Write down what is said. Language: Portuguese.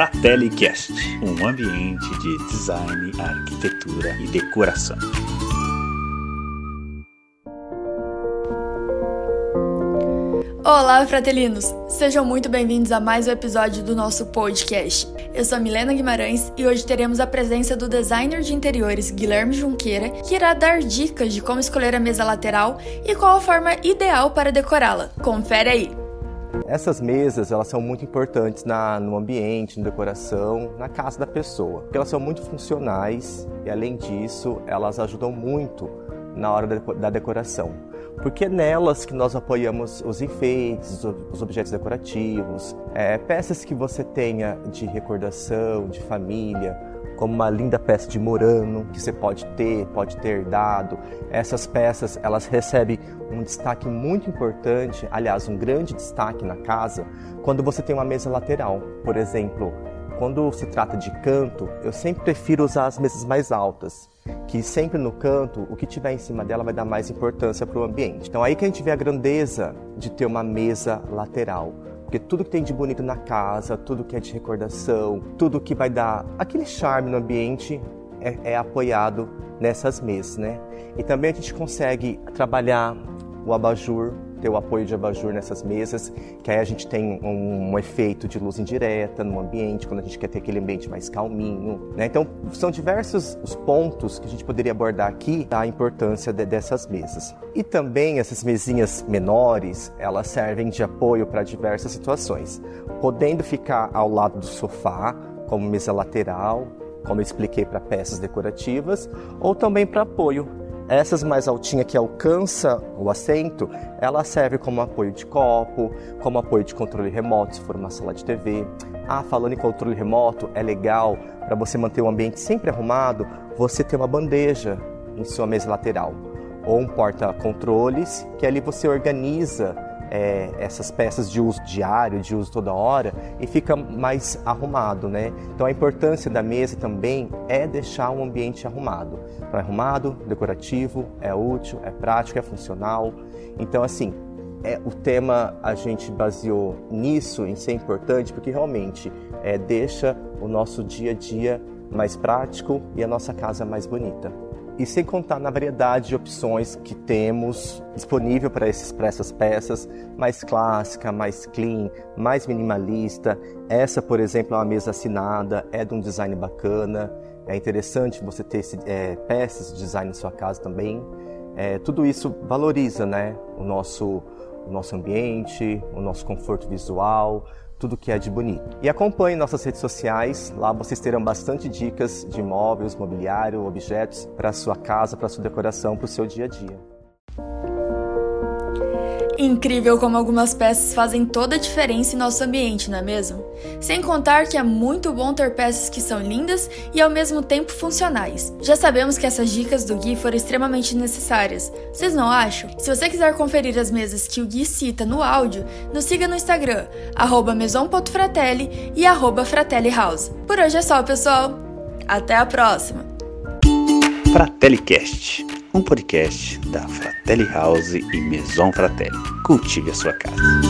FratelliCast, um ambiente de design, arquitetura e decoração. Olá, fratelinos! Sejam muito bem-vindos a mais um episódio do nosso podcast. Eu sou a Milena Guimarães e hoje teremos a presença do designer de interiores Guilherme Junqueira, que irá dar dicas de como escolher a mesa lateral e qual a forma ideal para decorá-la. Confere aí! Essas mesas elas são muito importantes na, no ambiente, na decoração, na casa da pessoa, porque elas são muito funcionais e além disso elas ajudam muito na hora da decoração. Porque é nelas que nós apoiamos os enfeites, os objetos decorativos, é, peças que você tenha de recordação, de família, como uma linda peça de Murano que você pode ter, pode ter dado. Essas peças elas recebem um destaque muito importante, aliás, um grande destaque na casa, quando você tem uma mesa lateral. Por exemplo, quando se trata de canto, eu sempre prefiro usar as mesas mais altas, que sempre no canto, o que tiver em cima dela vai dar mais importância para o ambiente. Então aí que a gente vê a grandeza de ter uma mesa lateral. Porque tudo que tem de bonito na casa, tudo que é de recordação, tudo que vai dar aquele charme no ambiente é, é apoiado nessas mesas, né? E também a gente consegue trabalhar o abajur ter o apoio de abajur nessas mesas, que aí a gente tem um, um, efeito de luz indireta no ambiente, quando a gente quer ter aquele ambiente mais calminho. Né? Então, são diversos os pontos que a gente poderia abordar aqui da importância de, dessas mesas. E também essas mesinhas menores, elas servem de apoio para diversas situações, podendo ficar ao lado do sofá, como mesa lateral, como eu expliquei para peças decorativas, ou também para apoio essas mais altinhas que alcança o assento, ela serve como apoio de copo, como apoio de controle remoto, se for uma sala de TV. Ah, falando em controle remoto, é legal para você manter o ambiente sempre arrumado, você ter uma bandeja em sua mesa lateral ou um porta-controles que ali você organiza é, essas peças de uso diário, de uso toda hora, e fica mais arrumado, né? Então a importância da mesa também é deixar um ambiente arrumado. Então, é arrumado, decorativo, é útil, é prático, é funcional. Então assim, é, o tema a gente baseou nisso, em ser importante, porque realmente é, deixa o nosso dia a dia mais prático e a nossa casa mais bonita. E sem contar na variedade de opções que temos disponível para, esses, essas peças, mais clássica, mais clean, mais minimalista. Essa, por exemplo, é uma mesa assinada, é de um design bacana. É interessante você ter esse, é, peças de design na sua casa também. É, tudo isso valoriza né, o, nosso, o nosso ambiente, o nosso conforto visual, tudo que é de bonito. E acompanhe nossas redes sociais, lá vocês terão bastante dicas de móveis, mobiliário, objetos para sua casa, para sua decoração, para o seu dia a dia. Incrível como algumas peças fazem toda a diferença em nosso ambiente, não é mesmo? Sem contar que é muito bom ter peças que são lindas e ao mesmo tempo funcionais. Já sabemos que essas dicas do Gui foram extremamente necessárias. Vocês não acham? Se você quiser conferir as mesas que o Gui cita no áudio, nos siga no Instagram, maison.fratelli e fratellihouse. Por hoje é só, pessoal. Até a próxima! FratelliCast, um podcast da Fratelli House e Maison Fratelli. Cultive a sua casa.